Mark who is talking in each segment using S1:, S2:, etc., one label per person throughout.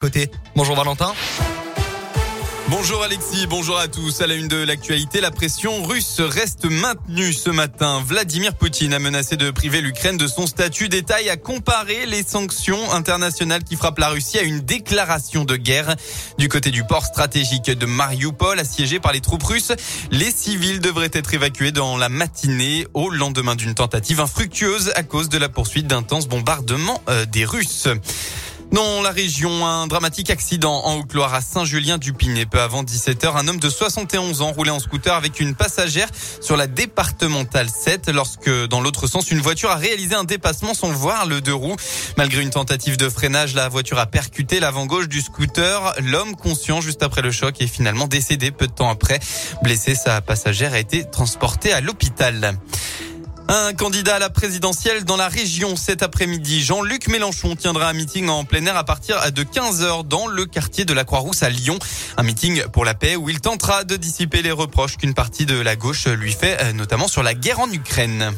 S1: Côté. Bonjour Valentin.
S2: Bonjour Alexis, bonjour à tous. À la une de l'actualité, la pression russe reste maintenue ce matin. Vladimir Poutine a menacé de priver l'Ukraine de son statut d'État et a comparé les sanctions internationales qui frappent la Russie à une déclaration de guerre. Du côté du port stratégique de Mariupol, assiégé par les troupes russes, les civils devraient être évacués dans la matinée au lendemain d'une tentative infructueuse à cause de la poursuite d'intenses bombardements euh, des Russes. Dans la région, un dramatique accident en Haute-Loire à Saint-Julien-du-Pinet. Peu avant 17h, un homme de 71 ans roulait en scooter avec une passagère sur la départementale 7 lorsque, dans l'autre sens, une voiture a réalisé un dépassement sans voir le deux roues. Malgré une tentative de freinage, la voiture a percuté l'avant gauche du scooter. L'homme, conscient juste après le choc, est finalement décédé peu de temps après. Blessé, sa passagère a été transportée à l'hôpital. Un candidat à la présidentielle dans la région cet après-midi, Jean-Luc Mélenchon tiendra un meeting en plein air à partir de 15h dans le quartier de la Croix-Rousse à Lyon. Un meeting pour la paix où il tentera de dissiper les reproches qu'une partie de la gauche lui fait, euh, notamment sur la guerre en Ukraine.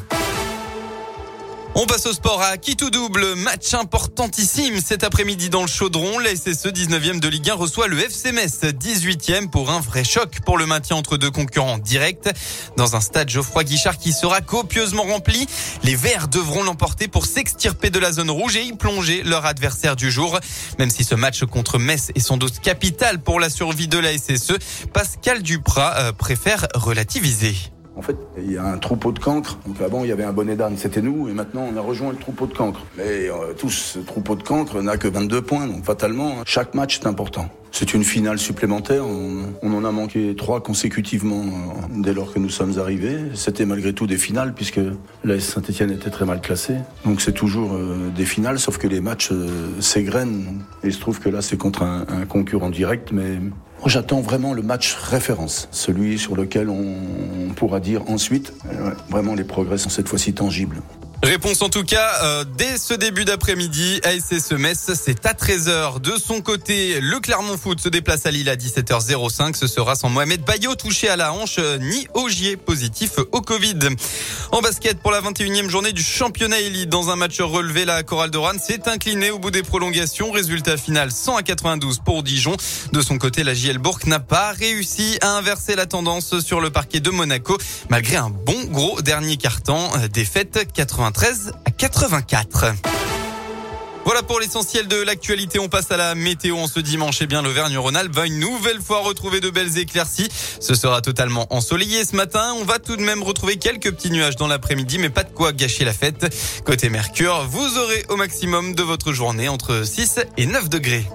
S2: On passe au sport à qui double. Match importantissime cet après-midi dans le chaudron. La SSE 19e de Ligue 1 reçoit le FC Metz 18e pour un vrai choc pour le maintien entre deux concurrents directs. Dans un stade Geoffroy Guichard qui sera copieusement rempli, les Verts devront l'emporter pour s'extirper de la zone rouge et y plonger leur adversaire du jour. Même si ce match contre Metz est sans doute capital pour la survie de la SSE, Pascal Duprat euh, préfère relativiser.
S3: En fait, il y a un troupeau de cancres. Donc avant, il y avait un bonnet d'âne, c'était nous, et maintenant, on a rejoint le troupeau de cancres. Mais euh, tous, ce troupeau de cancres n'a que 22 points, donc fatalement, hein, chaque match est important. C'est une finale supplémentaire. On, en a manqué trois consécutivement euh, dès lors que nous sommes arrivés. C'était malgré tout des finales puisque la Saint-Etienne était très mal classée. Donc c'est toujours euh, des finales, sauf que les matchs euh, s'égrènent. Et il se trouve que là, c'est contre un, un concurrent direct, mais J'attends vraiment le match référence, celui sur lequel on pourra dire ensuite, euh, vraiment les progrès sont cette fois-ci tangibles.
S2: Réponse en tout cas euh, dès ce début d'après-midi. ASS Metz, c'est à 13h. De son côté, le Clermont Foot se déplace à Lille à 17h05. Ce sera sans Mohamed Bayo touché à la hanche, euh, ni Ogier positif au Covid. En basket, pour la 21e journée du championnat élite, dans un match relevé, la Chorale de Rouen s'est inclinée au bout des prolongations. Résultat final 100 à 92 pour Dijon. De son côté, la JL Bourg n'a pas réussi à inverser la tendance sur le parquet de Monaco, malgré un bon gros dernier carton. Défaite 80 13 à 84. Voilà pour l'essentiel de l'actualité. On passe à la météo en ce dimanche. Eh bien, l'Auvergne-Rhône-Alpes va une nouvelle fois retrouver de belles éclaircies. Ce sera totalement ensoleillé ce matin. On va tout de même retrouver quelques petits nuages dans l'après-midi, mais pas de quoi gâcher la fête. Côté Mercure, vous aurez au maximum de votre journée entre 6 et 9 degrés.